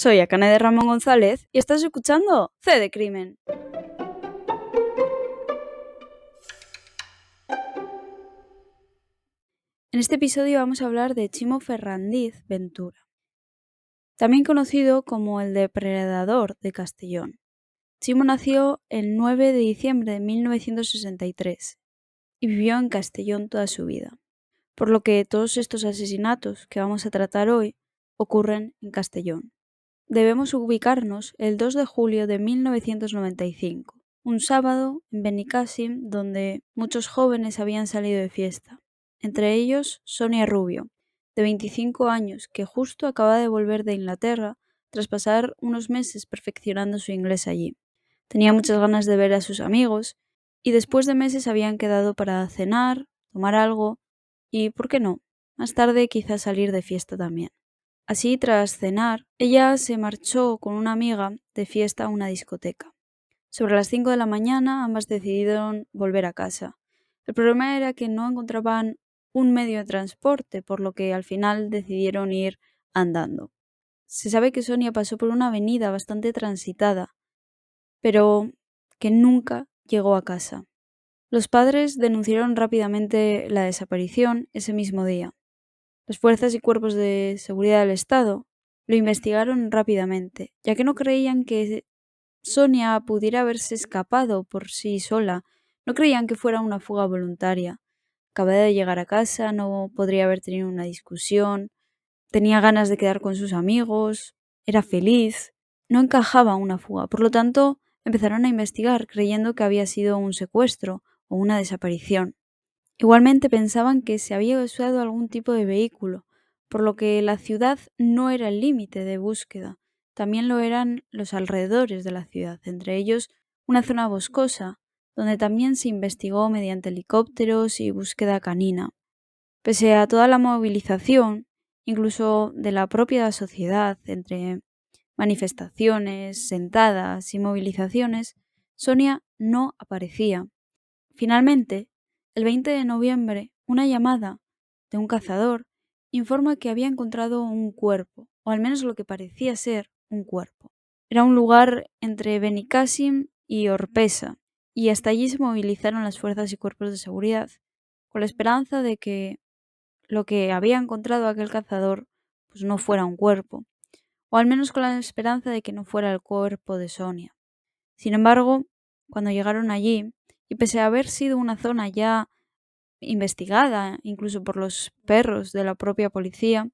Soy Akane de Ramón González y estás escuchando C de Crimen. En este episodio vamos a hablar de Chimo Ferrandiz Ventura, también conocido como el depredador de Castellón. Chimo nació el 9 de diciembre de 1963 y vivió en Castellón toda su vida, por lo que todos estos asesinatos que vamos a tratar hoy ocurren en Castellón. Debemos ubicarnos el 2 de julio de 1995, un sábado en Benicassim donde muchos jóvenes habían salido de fiesta, entre ellos Sonia Rubio, de 25 años, que justo acaba de volver de Inglaterra tras pasar unos meses perfeccionando su inglés allí. Tenía muchas ganas de ver a sus amigos y después de meses habían quedado para cenar, tomar algo y, ¿por qué no?, más tarde quizás salir de fiesta también. Así, tras cenar, ella se marchó con una amiga de fiesta a una discoteca. Sobre las 5 de la mañana ambas decidieron volver a casa. El problema era que no encontraban un medio de transporte, por lo que al final decidieron ir andando. Se sabe que Sonia pasó por una avenida bastante transitada, pero que nunca llegó a casa. Los padres denunciaron rápidamente la desaparición ese mismo día. Las fuerzas y cuerpos de seguridad del Estado lo investigaron rápidamente, ya que no creían que Sonia pudiera haberse escapado por sí sola, no creían que fuera una fuga voluntaria. Acababa de llegar a casa, no podría haber tenido una discusión, tenía ganas de quedar con sus amigos, era feliz, no encajaba una fuga. Por lo tanto, empezaron a investigar creyendo que había sido un secuestro o una desaparición. Igualmente pensaban que se había usado algún tipo de vehículo, por lo que la ciudad no era el límite de búsqueda, también lo eran los alrededores de la ciudad, entre ellos una zona boscosa, donde también se investigó mediante helicópteros y búsqueda canina. Pese a toda la movilización, incluso de la propia sociedad, entre manifestaciones, sentadas y movilizaciones, Sonia no aparecía. Finalmente, el 20 de noviembre, una llamada de un cazador informa que había encontrado un cuerpo, o al menos lo que parecía ser un cuerpo. Era un lugar entre Benicassim y Orpesa, y hasta allí se movilizaron las fuerzas y cuerpos de seguridad, con la esperanza de que lo que había encontrado aquel cazador pues no fuera un cuerpo, o al menos con la esperanza de que no fuera el cuerpo de Sonia. Sin embargo, cuando llegaron allí, y pese a haber sido una zona ya investigada, incluso por los perros de la propia policía,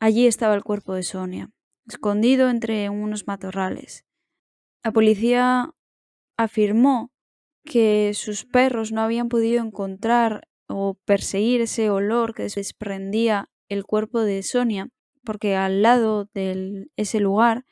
allí estaba el cuerpo de Sonia, escondido entre unos matorrales. La policía afirmó que sus perros no habían podido encontrar o perseguir ese olor que desprendía el cuerpo de Sonia porque al lado de ese lugar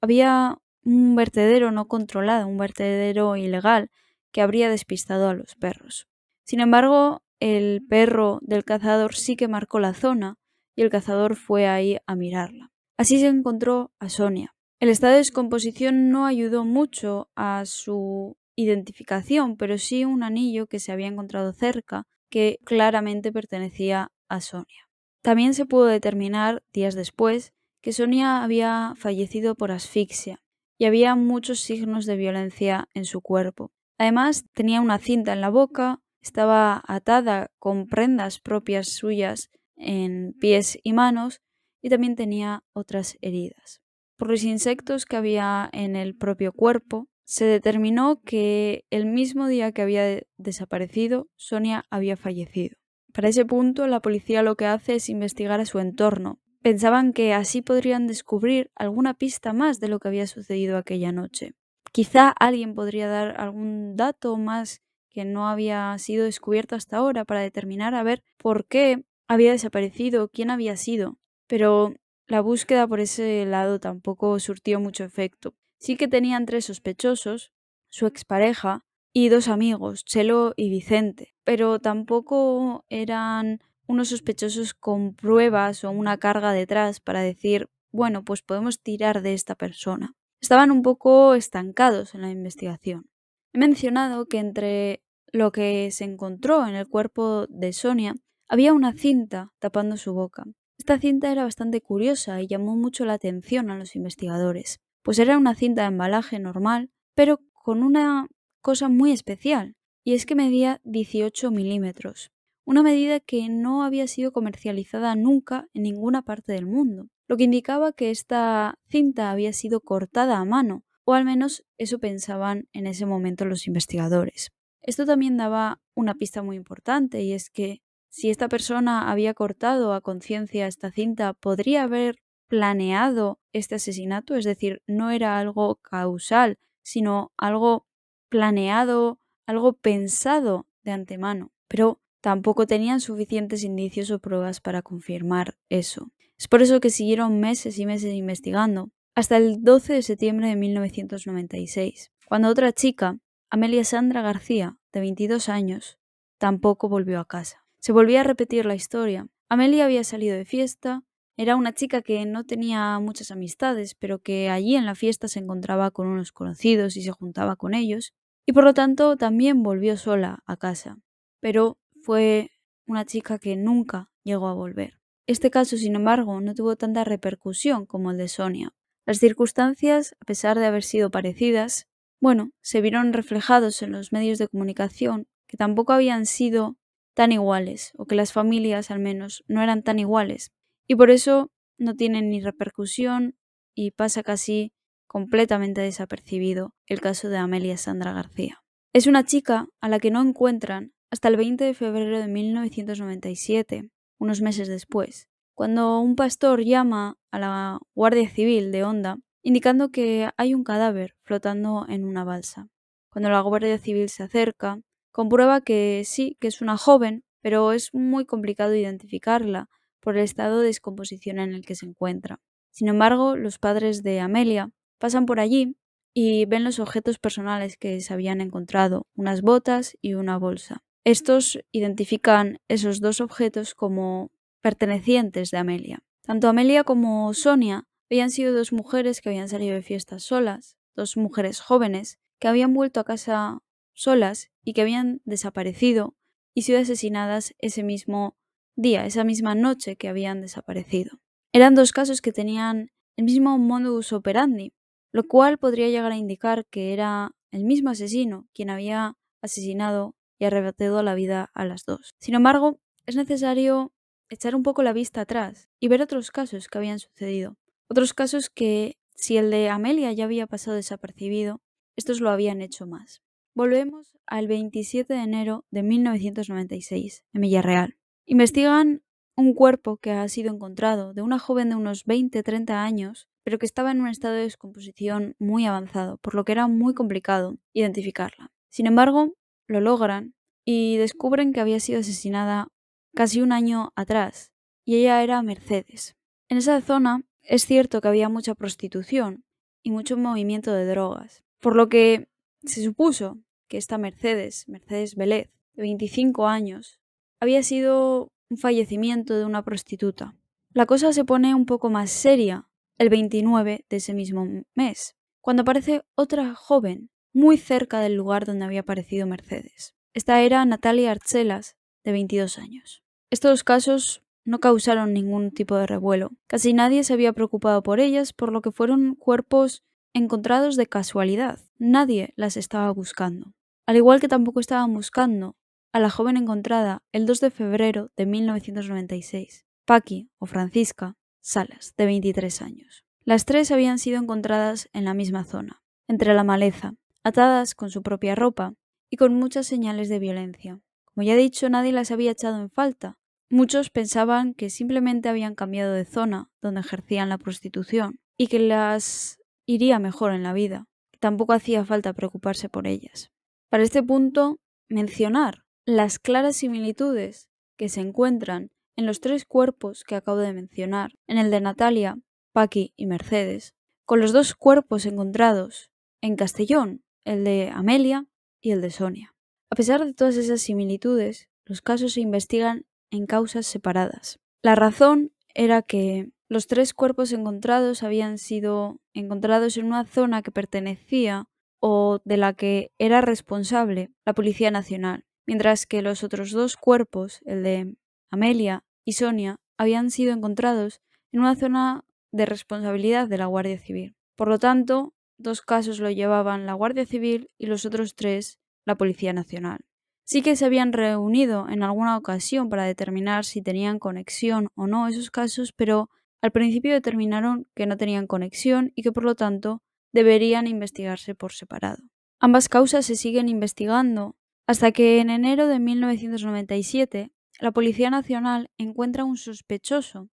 había un vertedero no controlado, un vertedero ilegal que habría despistado a los perros. Sin embargo, el perro del cazador sí que marcó la zona y el cazador fue ahí a mirarla. Así se encontró a Sonia. El estado de descomposición no ayudó mucho a su identificación, pero sí un anillo que se había encontrado cerca que claramente pertenecía a Sonia. También se pudo determinar, días después, que Sonia había fallecido por asfixia y había muchos signos de violencia en su cuerpo. Además, tenía una cinta en la boca, estaba atada con prendas propias suyas en pies y manos y también tenía otras heridas. Por los insectos que había en el propio cuerpo, se determinó que el mismo día que había desaparecido, Sonia había fallecido. Para ese punto, la policía lo que hace es investigar a su entorno. Pensaban que así podrían descubrir alguna pista más de lo que había sucedido aquella noche. Quizá alguien podría dar algún dato más que no había sido descubierto hasta ahora para determinar a ver por qué había desaparecido, quién había sido. Pero la búsqueda por ese lado tampoco surtió mucho efecto. Sí que tenían tres sospechosos, su expareja, y dos amigos, Chelo y Vicente, pero tampoco eran unos sospechosos con pruebas o una carga detrás para decir, bueno, pues podemos tirar de esta persona. Estaban un poco estancados en la investigación. He mencionado que entre lo que se encontró en el cuerpo de Sonia había una cinta tapando su boca. Esta cinta era bastante curiosa y llamó mucho la atención a los investigadores, pues era una cinta de embalaje normal, pero con una cosa muy especial, y es que medía 18 milímetros, una medida que no había sido comercializada nunca en ninguna parte del mundo, lo que indicaba que esta cinta había sido cortada a mano, o al menos eso pensaban en ese momento los investigadores. Esto también daba una pista muy importante, y es que si esta persona había cortado a conciencia esta cinta, podría haber planeado este asesinato, es decir, no era algo causal, sino algo planeado, algo pensado de antemano. Pero tampoco tenían suficientes indicios o pruebas para confirmar eso. Es por eso que siguieron meses y meses investigando, hasta el 12 de septiembre de 1996, cuando otra chica, Amelia Sandra García, de 22 años, tampoco volvió a casa. Se volvía a repetir la historia. Amelia había salido de fiesta, era una chica que no tenía muchas amistades, pero que allí en la fiesta se encontraba con unos conocidos y se juntaba con ellos, y por lo tanto también volvió sola a casa. Pero fue una chica que nunca llegó a volver. Este caso, sin embargo, no tuvo tanta repercusión como el de Sonia. Las circunstancias, a pesar de haber sido parecidas, bueno, se vieron reflejados en los medios de comunicación que tampoco habían sido tan iguales, o que las familias al menos no eran tan iguales, y por eso no tienen ni repercusión y pasa casi completamente desapercibido el caso de Amelia Sandra García. Es una chica a la que no encuentran hasta el 20 de febrero de 1997, unos meses después, cuando un pastor llama a la Guardia Civil de Honda indicando que hay un cadáver flotando en una balsa. Cuando la Guardia Civil se acerca, comprueba que sí, que es una joven, pero es muy complicado identificarla por el estado de descomposición en el que se encuentra. Sin embargo, los padres de Amelia pasan por allí y ven los objetos personales que se habían encontrado, unas botas y una bolsa. Estos identifican esos dos objetos como pertenecientes de Amelia. Tanto Amelia como Sonia habían sido dos mujeres que habían salido de fiestas solas, dos mujeres jóvenes que habían vuelto a casa solas y que habían desaparecido y sido asesinadas ese mismo día, esa misma noche que habían desaparecido. Eran dos casos que tenían el mismo modus operandi, lo cual podría llegar a indicar que era el mismo asesino quien había asesinado y arrebatado la vida a las dos. Sin embargo, es necesario echar un poco la vista atrás y ver otros casos que habían sucedido. Otros casos que, si el de Amelia ya había pasado desapercibido, estos lo habían hecho más. Volvemos al 27 de enero de 1996, en Villarreal. Investigan un cuerpo que ha sido encontrado de una joven de unos 20-30 años, pero que estaba en un estado de descomposición muy avanzado, por lo que era muy complicado identificarla. Sin embargo, lo logran y descubren que había sido asesinada casi un año atrás, y ella era Mercedes. En esa zona es cierto que había mucha prostitución y mucho movimiento de drogas, por lo que se supuso que esta Mercedes, Mercedes Vélez, de 25 años, había sido un fallecimiento de una prostituta. La cosa se pone un poco más seria el 29 de ese mismo mes, cuando aparece otra joven muy cerca del lugar donde había aparecido Mercedes. Esta era Natalia Arcelas, de 22 años. Estos casos no causaron ningún tipo de revuelo. Casi nadie se había preocupado por ellas, por lo que fueron cuerpos encontrados de casualidad. Nadie las estaba buscando al igual que tampoco estaban buscando a la joven encontrada el 2 de febrero de 1996, Paqui o Francisca Salas, de 23 años. Las tres habían sido encontradas en la misma zona, entre la maleza, atadas con su propia ropa y con muchas señales de violencia. Como ya he dicho, nadie las había echado en falta. Muchos pensaban que simplemente habían cambiado de zona donde ejercían la prostitución y que las iría mejor en la vida. Tampoco hacía falta preocuparse por ellas. Para este punto, mencionar las claras similitudes que se encuentran en los tres cuerpos que acabo de mencionar, en el de Natalia, Paqui y Mercedes, con los dos cuerpos encontrados en Castellón, el de Amelia y el de Sonia. A pesar de todas esas similitudes, los casos se investigan en causas separadas. La razón era que los tres cuerpos encontrados habían sido encontrados en una zona que pertenecía o de la que era responsable la Policía Nacional, mientras que los otros dos cuerpos, el de Amelia y Sonia, habían sido encontrados en una zona de responsabilidad de la Guardia Civil. Por lo tanto, dos casos lo llevaban la Guardia Civil y los otros tres la Policía Nacional. Sí que se habían reunido en alguna ocasión para determinar si tenían conexión o no esos casos, pero al principio determinaron que no tenían conexión y que por lo tanto deberían investigarse por separado. Ambas causas se siguen investigando hasta que en enero de 1997 la Policía Nacional encuentra un sospechoso,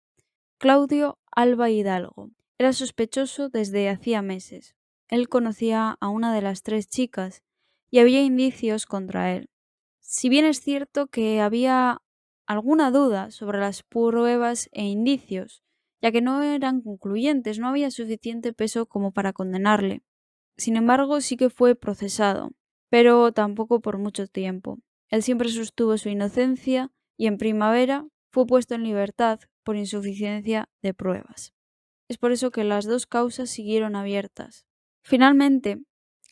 Claudio Alba Hidalgo. Era sospechoso desde hacía meses. Él conocía a una de las tres chicas y había indicios contra él. Si bien es cierto que había alguna duda sobre las pruebas e indicios, ya que no eran concluyentes, no había suficiente peso como para condenarle. Sin embargo, sí que fue procesado, pero tampoco por mucho tiempo. Él siempre sostuvo su inocencia y en primavera fue puesto en libertad por insuficiencia de pruebas. Es por eso que las dos causas siguieron abiertas. Finalmente,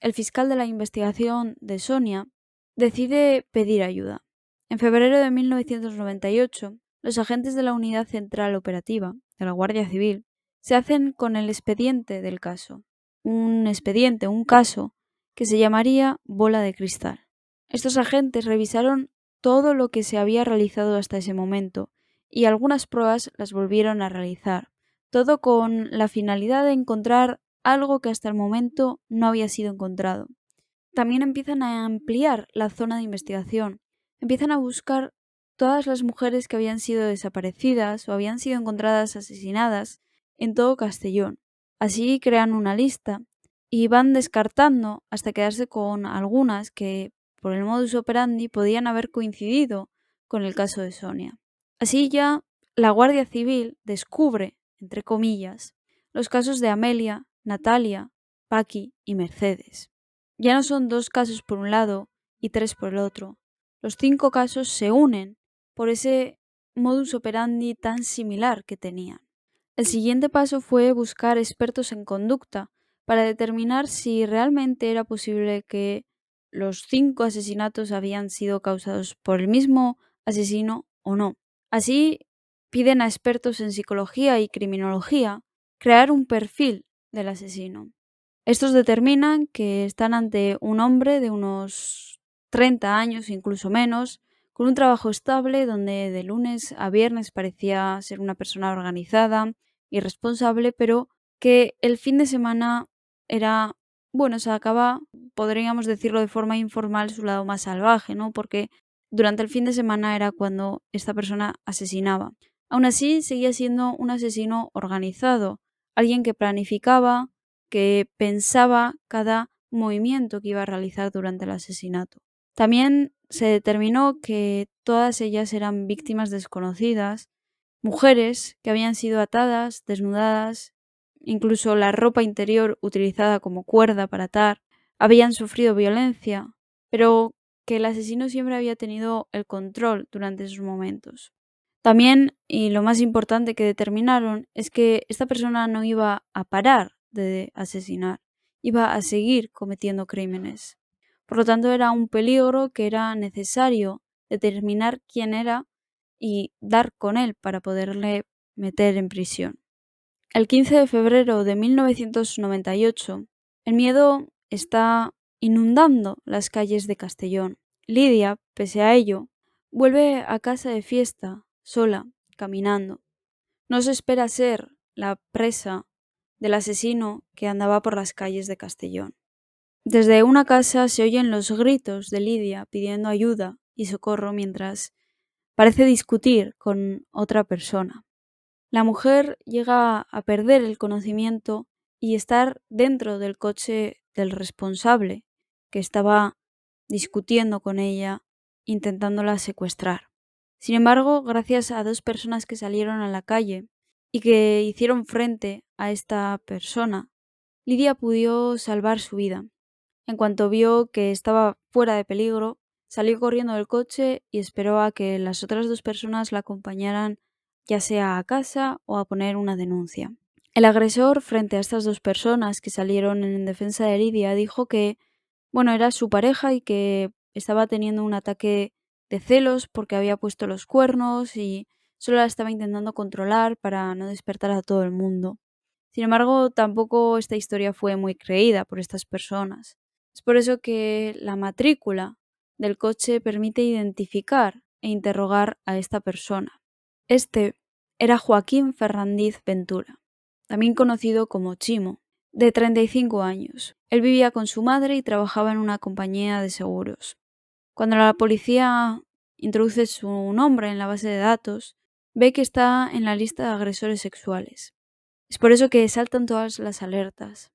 el fiscal de la investigación de Sonia decide pedir ayuda. En febrero de 1998, los agentes de la Unidad Central Operativa de la Guardia Civil se hacen con el expediente del caso, un expediente, un caso, que se llamaría bola de cristal. Estos agentes revisaron todo lo que se había realizado hasta ese momento y algunas pruebas las volvieron a realizar, todo con la finalidad de encontrar algo que hasta el momento no había sido encontrado. También empiezan a ampliar la zona de investigación, empiezan a buscar todas las mujeres que habían sido desaparecidas o habían sido encontradas asesinadas en todo Castellón. Así crean una lista y van descartando hasta quedarse con algunas que, por el modus operandi, podían haber coincidido con el caso de Sonia. Así ya la Guardia Civil descubre, entre comillas, los casos de Amelia, Natalia, Paqui y Mercedes. Ya no son dos casos por un lado y tres por el otro. Los cinco casos se unen por ese modus operandi tan similar que tenían. El siguiente paso fue buscar expertos en conducta para determinar si realmente era posible que los cinco asesinatos habían sido causados por el mismo asesino o no. Así piden a expertos en psicología y criminología crear un perfil del asesino. Estos determinan que están ante un hombre de unos 30 años, incluso menos, con un trabajo estable donde de lunes a viernes parecía ser una persona organizada y responsable, pero que el fin de semana era, bueno, se acaba, podríamos decirlo de forma informal, su lado más salvaje, ¿no? Porque durante el fin de semana era cuando esta persona asesinaba. Aún así, seguía siendo un asesino organizado, alguien que planificaba, que pensaba cada movimiento que iba a realizar durante el asesinato. También se determinó que todas ellas eran víctimas desconocidas, mujeres que habían sido atadas, desnudadas, incluso la ropa interior utilizada como cuerda para atar, habían sufrido violencia, pero que el asesino siempre había tenido el control durante esos momentos. También, y lo más importante que determinaron, es que esta persona no iba a parar de asesinar, iba a seguir cometiendo crímenes. Por lo tanto, era un peligro que era necesario determinar quién era y dar con él para poderle meter en prisión. El 15 de febrero de 1998, el miedo está inundando las calles de Castellón. Lidia, pese a ello, vuelve a casa de fiesta, sola, caminando. No se espera ser la presa del asesino que andaba por las calles de Castellón. Desde una casa se oyen los gritos de Lidia pidiendo ayuda y socorro mientras parece discutir con otra persona. La mujer llega a perder el conocimiento y estar dentro del coche del responsable que estaba discutiendo con ella, intentándola secuestrar. Sin embargo, gracias a dos personas que salieron a la calle y que hicieron frente a esta persona, Lidia pudo salvar su vida. En cuanto vio que estaba fuera de peligro, salió corriendo del coche y esperó a que las otras dos personas la acompañaran ya sea a casa o a poner una denuncia. El agresor, frente a estas dos personas que salieron en defensa de Lidia, dijo que, bueno, era su pareja y que estaba teniendo un ataque de celos porque había puesto los cuernos y solo la estaba intentando controlar para no despertar a todo el mundo. Sin embargo, tampoco esta historia fue muy creída por estas personas. Es por eso que la matrícula del coche permite identificar e interrogar a esta persona. Este era Joaquín Ferrandiz Ventura, también conocido como Chimo, de 35 años. Él vivía con su madre y trabajaba en una compañía de seguros. Cuando la policía introduce su nombre en la base de datos, ve que está en la lista de agresores sexuales. Es por eso que saltan todas las alertas.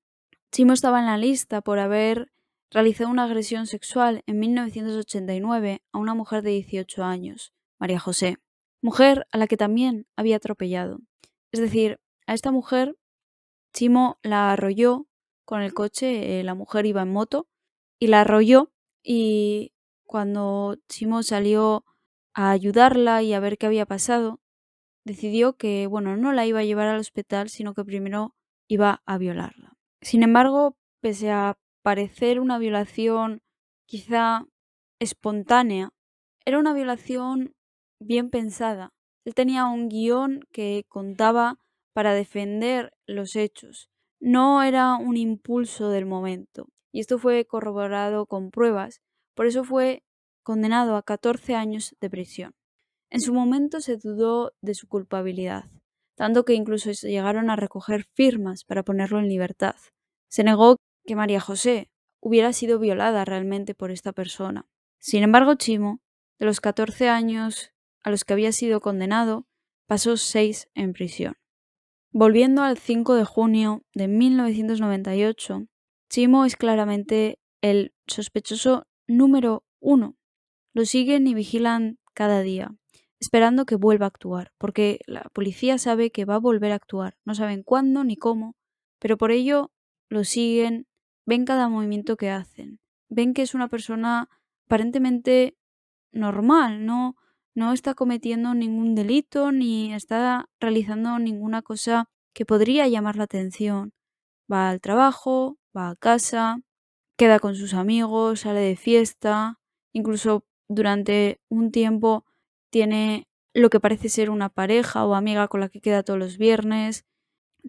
Chimo estaba en la lista por haber realizado una agresión sexual en 1989 a una mujer de 18 años, María José, mujer a la que también había atropellado. Es decir, a esta mujer Chimo la arrolló con el coche, eh, la mujer iba en moto, y la arrolló y cuando Chimo salió a ayudarla y a ver qué había pasado, decidió que, bueno, no la iba a llevar al hospital, sino que primero iba a violarla. Sin embargo, pese a parecer una violación quizá espontánea, era una violación bien pensada. Él tenía un guion que contaba para defender los hechos. No era un impulso del momento. Y esto fue corroborado con pruebas. Por eso fue condenado a 14 años de prisión. En su momento se dudó de su culpabilidad, tanto que incluso llegaron a recoger firmas para ponerlo en libertad. Se negó que María José hubiera sido violada realmente por esta persona. Sin embargo, Chimo, de los 14 años a los que había sido condenado, pasó seis en prisión. Volviendo al 5 de junio de 1998, Chimo es claramente el sospechoso número uno. Lo siguen y vigilan cada día, esperando que vuelva a actuar, porque la policía sabe que va a volver a actuar. No saben cuándo ni cómo, pero por ello lo siguen, ven cada movimiento que hacen, ven que es una persona aparentemente normal, no no está cometiendo ningún delito ni está realizando ninguna cosa que podría llamar la atención. Va al trabajo, va a casa, queda con sus amigos, sale de fiesta, incluso durante un tiempo tiene lo que parece ser una pareja o amiga con la que queda todos los viernes,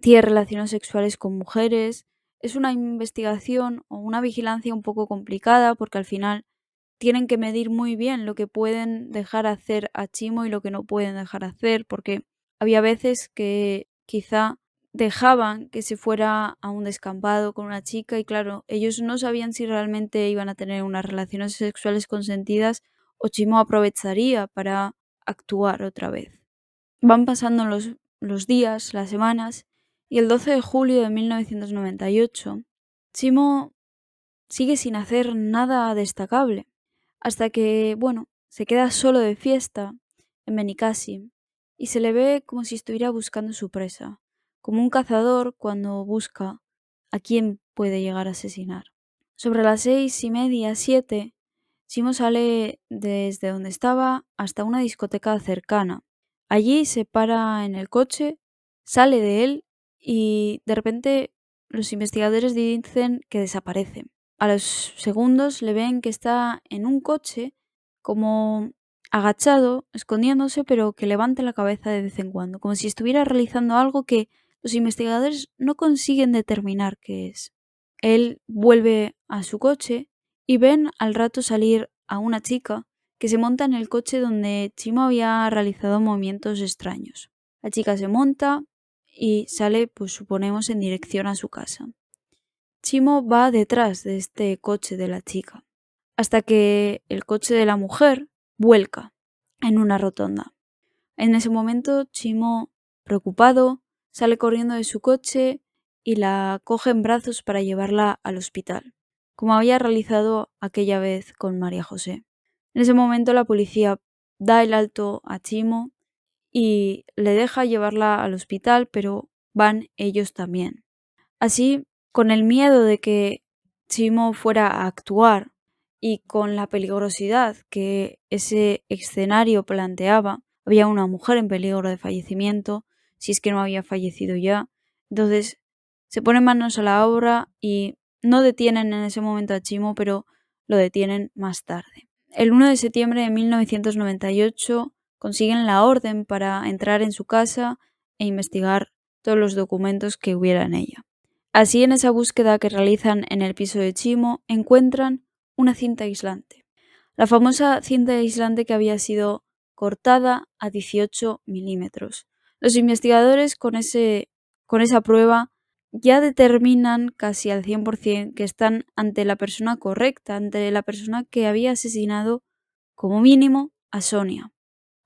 tiene relaciones sexuales con mujeres. Es una investigación o una vigilancia un poco complicada porque al final tienen que medir muy bien lo que pueden dejar hacer a Chimo y lo que no pueden dejar hacer, porque había veces que quizá dejaban que se fuera a un descampado con una chica y claro, ellos no sabían si realmente iban a tener unas relaciones sexuales consentidas o Chimo aprovecharía para actuar otra vez. Van pasando los, los días, las semanas, y el 12 de julio de 1998, Chimo sigue sin hacer nada destacable hasta que, bueno, se queda solo de fiesta en Benicassim y se le ve como si estuviera buscando su presa, como un cazador cuando busca a quién puede llegar a asesinar. Sobre las seis y media, siete, Simo sale desde donde estaba hasta una discoteca cercana. Allí se para en el coche, sale de él y de repente los investigadores dicen que desaparece a los segundos le ven que está en un coche como agachado, escondiéndose, pero que levanta la cabeza de vez en cuando, como si estuviera realizando algo que los investigadores no consiguen determinar qué es. Él vuelve a su coche y ven al rato salir a una chica que se monta en el coche donde Chimo había realizado movimientos extraños. La chica se monta y sale, pues suponemos, en dirección a su casa. Chimo va detrás de este coche de la chica, hasta que el coche de la mujer vuelca en una rotonda. En ese momento, Chimo, preocupado, sale corriendo de su coche y la coge en brazos para llevarla al hospital, como había realizado aquella vez con María José. En ese momento la policía da el alto a Chimo y le deja llevarla al hospital, pero van ellos también. Así con el miedo de que Chimo fuera a actuar y con la peligrosidad que ese escenario planteaba, había una mujer en peligro de fallecimiento, si es que no había fallecido ya. Entonces se ponen manos a la obra y no detienen en ese momento a Chimo, pero lo detienen más tarde. El 1 de septiembre de 1998, consiguen la orden para entrar en su casa e investigar todos los documentos que hubiera en ella. Así, en esa búsqueda que realizan en el piso de Chimo, encuentran una cinta aislante. La famosa cinta aislante que había sido cortada a 18 milímetros. Los investigadores con, ese, con esa prueba ya determinan casi al 100% que están ante la persona correcta, ante la persona que había asesinado como mínimo a Sonia.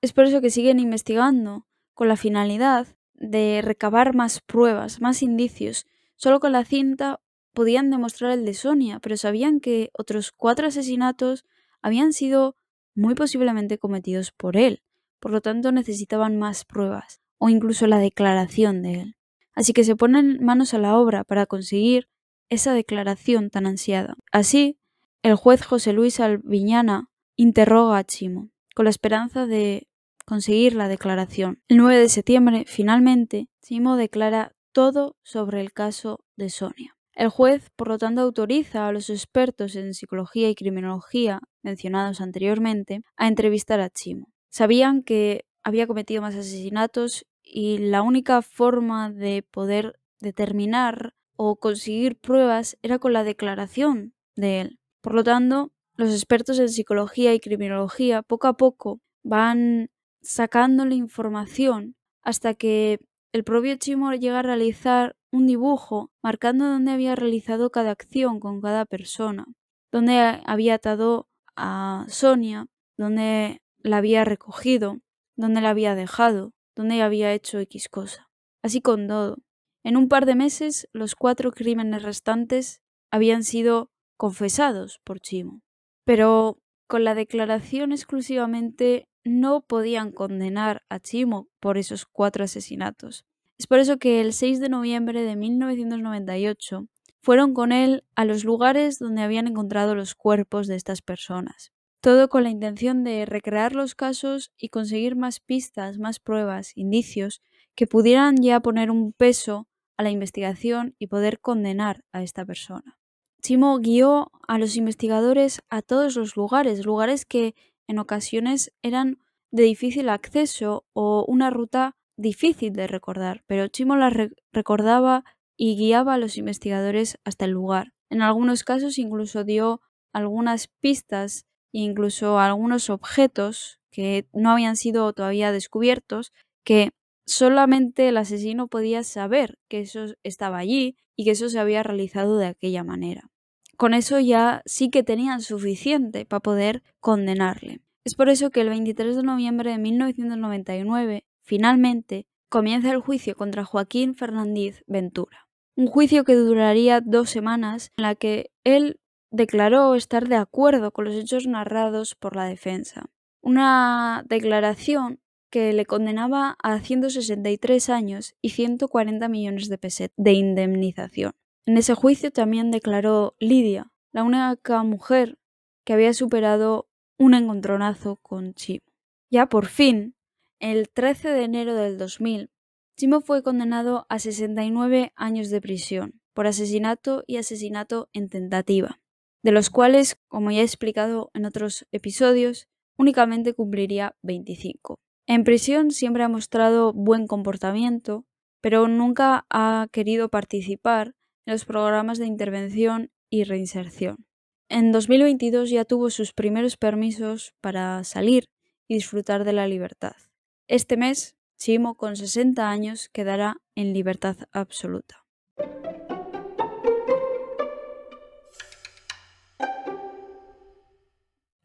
Es por eso que siguen investigando con la finalidad de recabar más pruebas, más indicios. Solo con la cinta podían demostrar el de Sonia, pero sabían que otros cuatro asesinatos habían sido muy posiblemente cometidos por él. Por lo tanto, necesitaban más pruebas, o incluso la declaración de él. Así que se ponen manos a la obra para conseguir esa declaración tan ansiada. Así, el juez José Luis Alviñana interroga a Chimo, con la esperanza de conseguir la declaración. El 9 de septiembre, finalmente, Chimo declara todo sobre el caso de Sonia. El juez, por lo tanto, autoriza a los expertos en psicología y criminología mencionados anteriormente a entrevistar a Chimo. Sabían que había cometido más asesinatos y la única forma de poder determinar o conseguir pruebas era con la declaración de él. Por lo tanto, los expertos en psicología y criminología poco a poco van sacándole información hasta que el propio Chimo llega a realizar un dibujo marcando dónde había realizado cada acción con cada persona, dónde había atado a Sonia, dónde la había recogido, dónde la había dejado, dónde había hecho X cosa. Así con todo. En un par de meses los cuatro crímenes restantes habían sido confesados por Chimo. Pero con la declaración exclusivamente no podían condenar a Chimo por esos cuatro asesinatos. Es por eso que el 6 de noviembre de 1998 fueron con él a los lugares donde habían encontrado los cuerpos de estas personas. Todo con la intención de recrear los casos y conseguir más pistas, más pruebas, indicios que pudieran ya poner un peso a la investigación y poder condenar a esta persona. Chimo guió a los investigadores a todos los lugares, lugares que en ocasiones eran de difícil acceso o una ruta difícil de recordar, pero Chimo la recordaba y guiaba a los investigadores hasta el lugar. En algunos casos incluso dio algunas pistas incluso algunos objetos que no habían sido todavía descubiertos que solamente el asesino podía saber que eso estaba allí y que eso se había realizado de aquella manera. Con eso ya sí que tenían suficiente para poder condenarle. Es por eso que el 23 de noviembre de 1999, finalmente, comienza el juicio contra Joaquín Fernández Ventura. Un juicio que duraría dos semanas en la que él declaró estar de acuerdo con los hechos narrados por la defensa. Una declaración que le condenaba a 163 años y 140 millones de pesetas de indemnización. En ese juicio también declaró Lidia, la única mujer que había superado un encontronazo con Chimo. Ya por fin, el 13 de enero del 2000, Chimo fue condenado a 69 años de prisión por asesinato y asesinato en tentativa, de los cuales, como ya he explicado en otros episodios, únicamente cumpliría 25. En prisión siempre ha mostrado buen comportamiento, pero nunca ha querido participar en los programas de intervención y reinserción. En 2022 ya tuvo sus primeros permisos para salir y disfrutar de la libertad. Este mes, Chimo, con 60 años, quedará en libertad absoluta.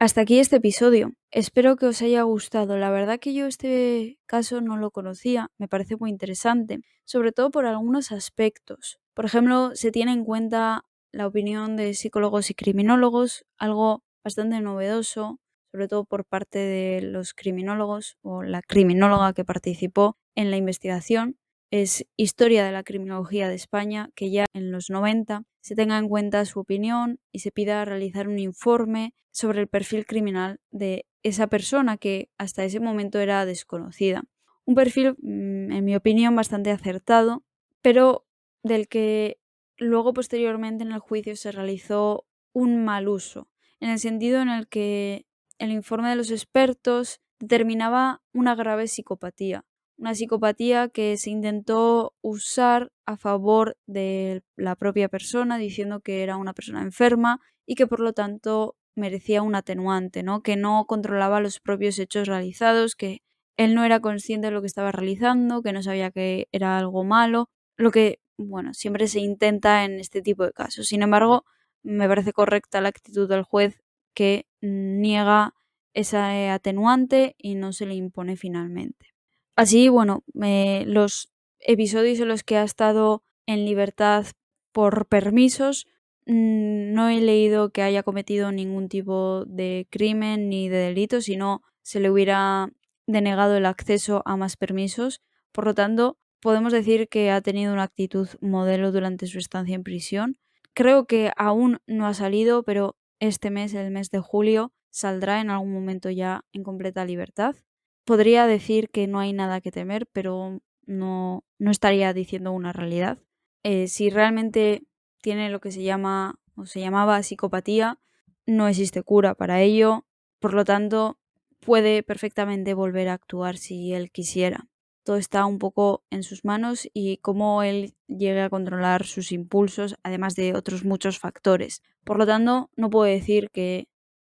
Hasta aquí este episodio. Espero que os haya gustado. La verdad que yo este caso no lo conocía, me parece muy interesante, sobre todo por algunos aspectos. Por ejemplo, se tiene en cuenta la opinión de psicólogos y criminólogos, algo bastante novedoso, sobre todo por parte de los criminólogos o la criminóloga que participó en la investigación. Es historia de la criminología de España que ya en los 90 se tenga en cuenta su opinión y se pida realizar un informe sobre el perfil criminal de esa persona que hasta ese momento era desconocida. Un perfil, mm, en mi opinión, bastante acertado, pero del que luego posteriormente en el juicio se realizó un mal uso, en el sentido en el que el informe de los expertos determinaba una grave psicopatía, una psicopatía que se intentó usar a favor de la propia persona, diciendo que era una persona enferma y que por lo tanto merecía un atenuante, ¿no? Que no controlaba los propios hechos realizados, que él no era consciente de lo que estaba realizando, que no sabía que era algo malo, lo que, bueno, siempre se intenta en este tipo de casos. Sin embargo, me parece correcta la actitud del juez que niega esa atenuante y no se le impone finalmente. Así, bueno, los episodios en los que ha estado en libertad por permisos Mm, no he leído que haya cometido ningún tipo de crimen ni de delito, sino se le hubiera denegado el acceso a más permisos. Por lo tanto, podemos decir que ha tenido una actitud modelo durante su estancia en prisión. Creo que aún no ha salido, pero este mes, el mes de julio, saldrá en algún momento ya en completa libertad. Podría decir que no hay nada que temer, pero no, no estaría diciendo una realidad. Eh, si realmente tiene lo que se llama o se llamaba psicopatía, no existe cura para ello, por lo tanto puede perfectamente volver a actuar si él quisiera. Todo está un poco en sus manos y cómo él llegue a controlar sus impulsos, además de otros muchos factores. Por lo tanto, no puedo decir que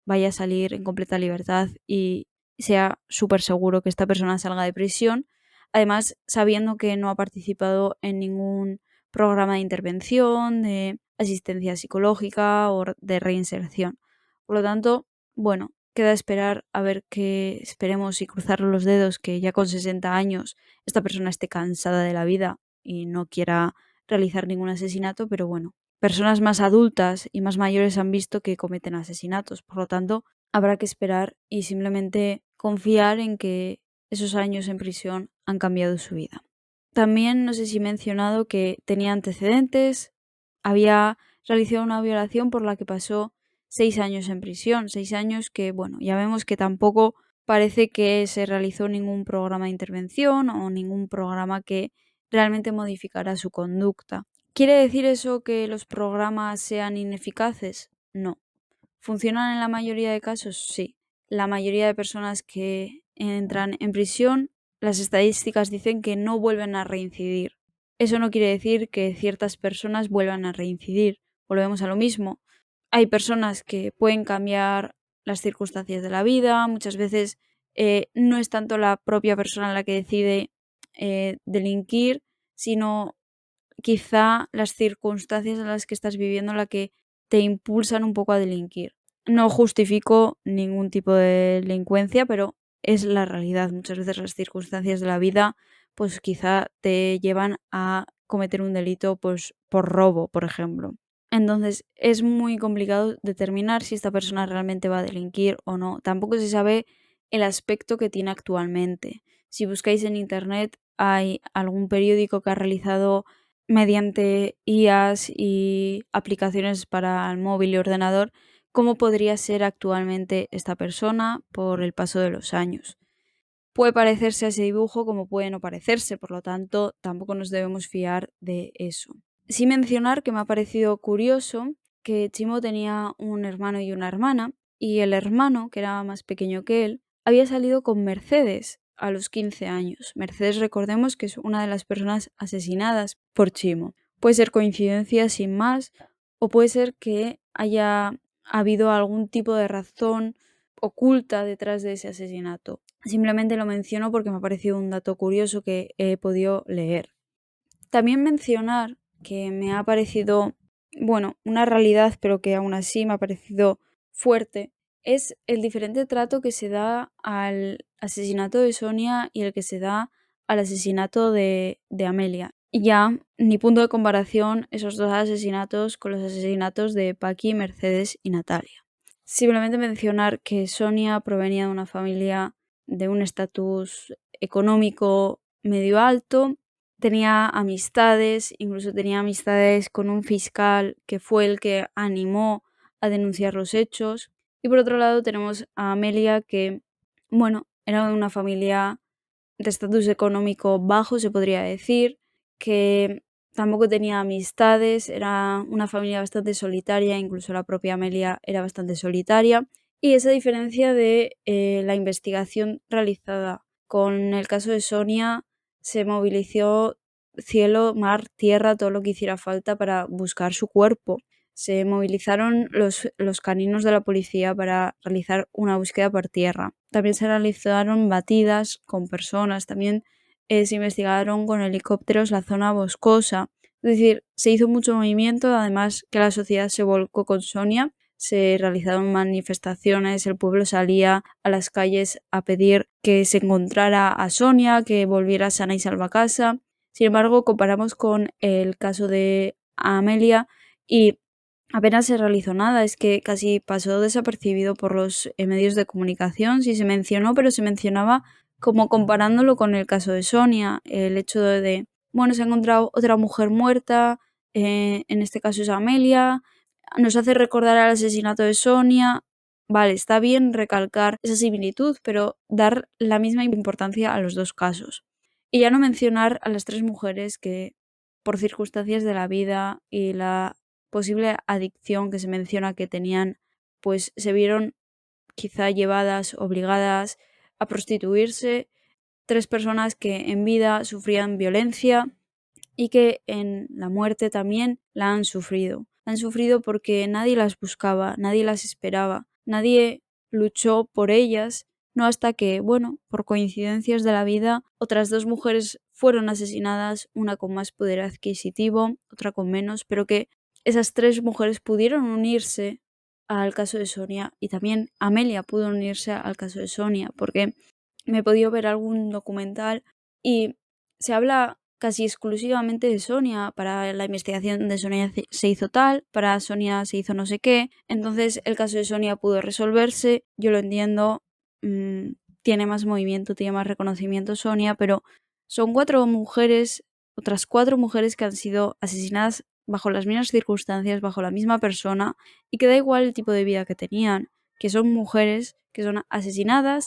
vaya a salir en completa libertad y sea súper seguro que esta persona salga de prisión, además sabiendo que no ha participado en ningún programa de intervención, de asistencia psicológica o de reinserción. Por lo tanto, bueno, queda esperar a ver que esperemos y cruzar los dedos que ya con 60 años esta persona esté cansada de la vida y no quiera realizar ningún asesinato, pero bueno, personas más adultas y más mayores han visto que cometen asesinatos, por lo tanto, habrá que esperar y simplemente confiar en que esos años en prisión han cambiado su vida. También no sé si he mencionado que tenía antecedentes, había realizado una violación por la que pasó seis años en prisión, seis años que, bueno, ya vemos que tampoco parece que se realizó ningún programa de intervención o ningún programa que realmente modificara su conducta. ¿Quiere decir eso que los programas sean ineficaces? No. ¿Funcionan en la mayoría de casos? Sí. La mayoría de personas que entran en prisión las estadísticas dicen que no vuelven a reincidir. Eso no quiere decir que ciertas personas vuelvan a reincidir. Volvemos a lo mismo. Hay personas que pueden cambiar las circunstancias de la vida, muchas veces eh, no es tanto la propia persona la que decide eh, delinquir, sino quizá las circunstancias en las que estás viviendo la que te impulsan un poco a delinquir. No justifico ningún tipo de delincuencia, pero es la realidad. Muchas veces las circunstancias de la vida pues quizá te llevan a cometer un delito pues por robo, por ejemplo. Entonces es muy complicado determinar si esta persona realmente va a delinquir o no. Tampoco se sabe el aspecto que tiene actualmente. Si buscáis en internet hay algún periódico que ha realizado mediante IAS y aplicaciones para el móvil y ordenador cómo podría ser actualmente esta persona por el paso de los años. Puede parecerse a ese dibujo como puede no parecerse, por lo tanto tampoco nos debemos fiar de eso. Sí mencionar que me ha parecido curioso que Chimo tenía un hermano y una hermana, y el hermano, que era más pequeño que él, había salido con Mercedes a los 15 años. Mercedes, recordemos que es una de las personas asesinadas por Chimo. Puede ser coincidencia sin más, o puede ser que haya ha habido algún tipo de razón oculta detrás de ese asesinato. Simplemente lo menciono porque me ha parecido un dato curioso que he podido leer. También mencionar que me ha parecido, bueno, una realidad, pero que aún así me ha parecido fuerte, es el diferente trato que se da al asesinato de Sonia y el que se da al asesinato de, de Amelia ya ni punto de comparación esos dos asesinatos con los asesinatos de Paqui, Mercedes y Natalia. Simplemente mencionar que Sonia provenía de una familia de un estatus económico medio alto, tenía amistades, incluso tenía amistades con un fiscal que fue el que animó a denunciar los hechos. Y por otro lado tenemos a Amelia que, bueno, era de una familia de estatus económico bajo, se podría decir, que tampoco tenía amistades, era una familia bastante solitaria, incluso la propia Amelia era bastante solitaria y esa diferencia de eh, la investigación realizada. Con el caso de Sonia se movilizó cielo, mar, tierra, todo lo que hiciera falta para buscar su cuerpo. Se movilizaron los, los caninos de la policía para realizar una búsqueda por tierra. También se realizaron batidas con personas, también eh, se investigaron con helicópteros la zona boscosa. Es decir, se hizo mucho movimiento, además que la sociedad se volcó con Sonia, se realizaron manifestaciones, el pueblo salía a las calles a pedir que se encontrara a Sonia, que volviera sana y salva a casa. Sin embargo, comparamos con el caso de Amelia y apenas se realizó nada, es que casi pasó desapercibido por los eh, medios de comunicación, sí se mencionó, pero se mencionaba como comparándolo con el caso de Sonia, el hecho de, bueno, se ha encontrado otra mujer muerta, eh, en este caso es Amelia, nos hace recordar al asesinato de Sonia. Vale, está bien recalcar esa similitud, pero dar la misma importancia a los dos casos. Y ya no mencionar a las tres mujeres que, por circunstancias de la vida y la posible adicción que se menciona que tenían, pues se vieron quizá llevadas, obligadas a prostituirse. Tres personas que en vida sufrían violencia y que en la muerte también la han sufrido. Han sufrido porque nadie las buscaba, nadie las esperaba, nadie luchó por ellas, no hasta que, bueno, por coincidencias de la vida, otras dos mujeres fueron asesinadas, una con más poder adquisitivo, otra con menos, pero que esas tres mujeres pudieron unirse al caso de Sonia y también Amelia pudo unirse al caso de Sonia, porque me he podido ver algún documental y se habla casi exclusivamente de Sonia. Para la investigación de Sonia se hizo tal, para Sonia se hizo no sé qué. Entonces el caso de Sonia pudo resolverse. Yo lo entiendo. Mm, tiene más movimiento, tiene más reconocimiento Sonia, pero son cuatro mujeres, otras cuatro mujeres que han sido asesinadas bajo las mismas circunstancias, bajo la misma persona, y que da igual el tipo de vida que tenían, que son mujeres que son asesinadas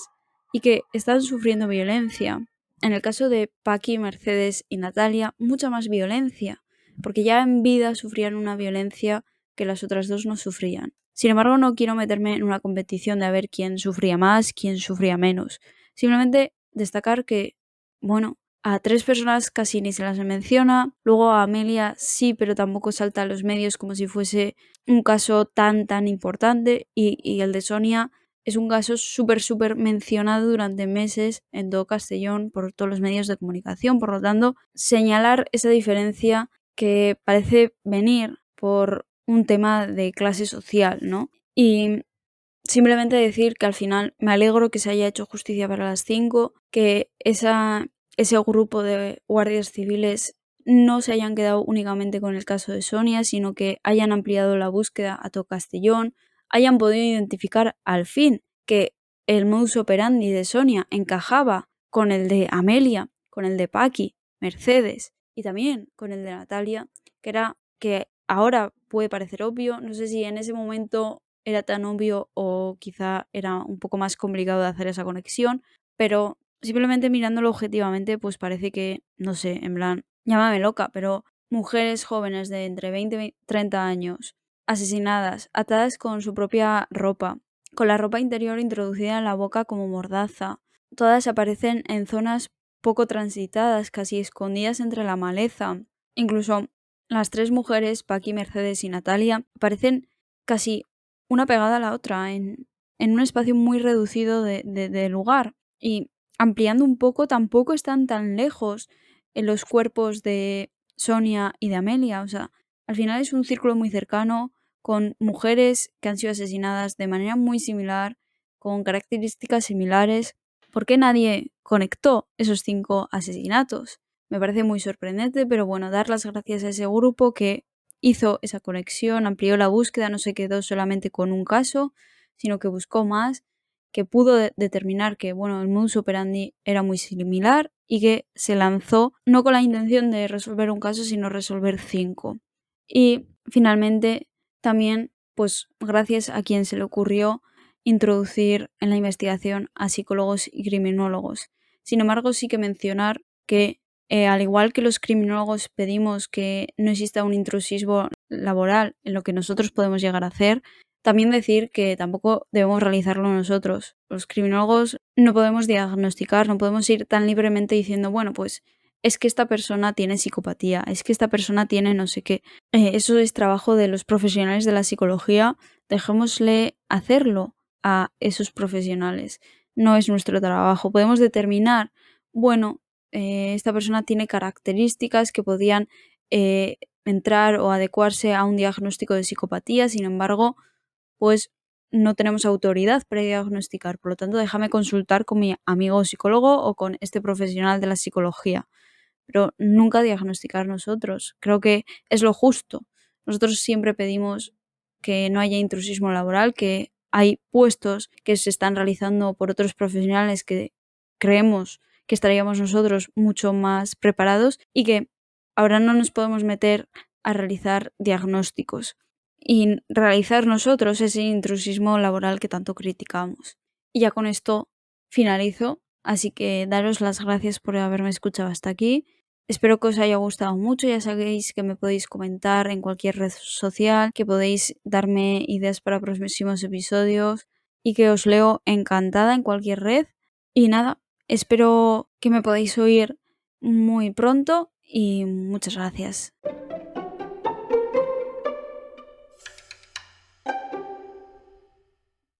y que están sufriendo violencia en el caso de Paqui, Mercedes y Natalia, mucha más violencia, porque ya en vida sufrían una violencia que las otras dos no sufrían. Sin embargo, no quiero meterme en una competición de a ver quién sufría más, quién sufría menos. Simplemente destacar que, bueno, a tres personas casi ni se las menciona, luego a Amelia sí, pero tampoco salta a los medios como si fuese un caso tan, tan importante, y, el de Sonia es un caso súper, súper mencionado durante meses en todo Castellón por todos los medios de comunicación. Por lo tanto, señalar esa diferencia que parece venir por un tema de clase social, ¿no? Y simplemente decir que al final me alegro que se haya hecho justicia para las cinco, que esa, ese grupo de guardias civiles no se hayan quedado únicamente con el caso de Sonia, sino que hayan ampliado la búsqueda a todo Castellón, hayan podido identificar al fin que el modus operandi de Sonia encajaba con el de Amelia, con el de Paqui, Mercedes y también con el de Natalia, que era que ahora puede parecer obvio, no sé si en ese momento era tan obvio o quizá era un poco más complicado de hacer esa conexión, pero simplemente mirándolo objetivamente, pues parece que, no sé, en plan, llámame loca, pero mujeres jóvenes de entre 20 y 30 años asesinadas, atadas con su propia ropa, con la ropa interior introducida en la boca como mordaza. Todas aparecen en zonas poco transitadas, casi escondidas entre la maleza. Incluso las tres mujeres, Paqui, Mercedes y Natalia, aparecen casi una pegada a la otra, en, en un espacio muy reducido de, de lugar. Y ampliando un poco, tampoco están tan lejos en los cuerpos de Sonia y de Amelia. O sea, al final es un círculo muy cercano, con mujeres que han sido asesinadas de manera muy similar, con características similares. ¿Por qué nadie conectó esos cinco asesinatos? Me parece muy sorprendente, pero bueno, dar las gracias a ese grupo que hizo esa conexión, amplió la búsqueda, no se quedó solamente con un caso, sino que buscó más, que pudo determinar que bueno, el modus operandi era muy similar y que se lanzó no con la intención de resolver un caso, sino resolver cinco. Y finalmente también, pues gracias a quien se le ocurrió introducir en la investigación a psicólogos y criminólogos. Sin embargo, sí que mencionar que, eh, al igual que los criminólogos pedimos que no exista un intrusismo laboral en lo que nosotros podemos llegar a hacer, También decir que tampoco debemos realizarlo nosotros. Los criminólogos no podemos diagnosticar, no podemos ir tan libremente diciendo, bueno, pues es que esta persona tiene psicopatía, es que esta persona tiene no sé qué. Eh, eso es trabajo de los profesionales de la psicología. Dejémosle hacerlo a esos profesionales. No es nuestro trabajo. Podemos determinar, bueno, eh, esta persona tiene características que podían eh, entrar o adecuarse a un diagnóstico de psicopatía, sin embargo, pues no tenemos autoridad para diagnosticar. Por lo tanto, déjame consultar con mi amigo psicólogo o con este profesional de la psicología pero nunca diagnosticar nosotros. Creo que es lo justo. Nosotros siempre pedimos que no haya intrusismo laboral, que hay puestos que se están realizando por otros profesionales que creemos que estaríamos nosotros mucho más preparados y que ahora no nos podemos meter a realizar diagnósticos y realizar nosotros ese intrusismo laboral que tanto criticamos. Y ya con esto finalizo, así que daros las gracias por haberme escuchado hasta aquí Espero que os haya gustado mucho, ya sabéis que me podéis comentar en cualquier red social, que podéis darme ideas para próximos episodios y que os leo encantada en cualquier red. Y nada, espero que me podáis oír muy pronto y muchas gracias.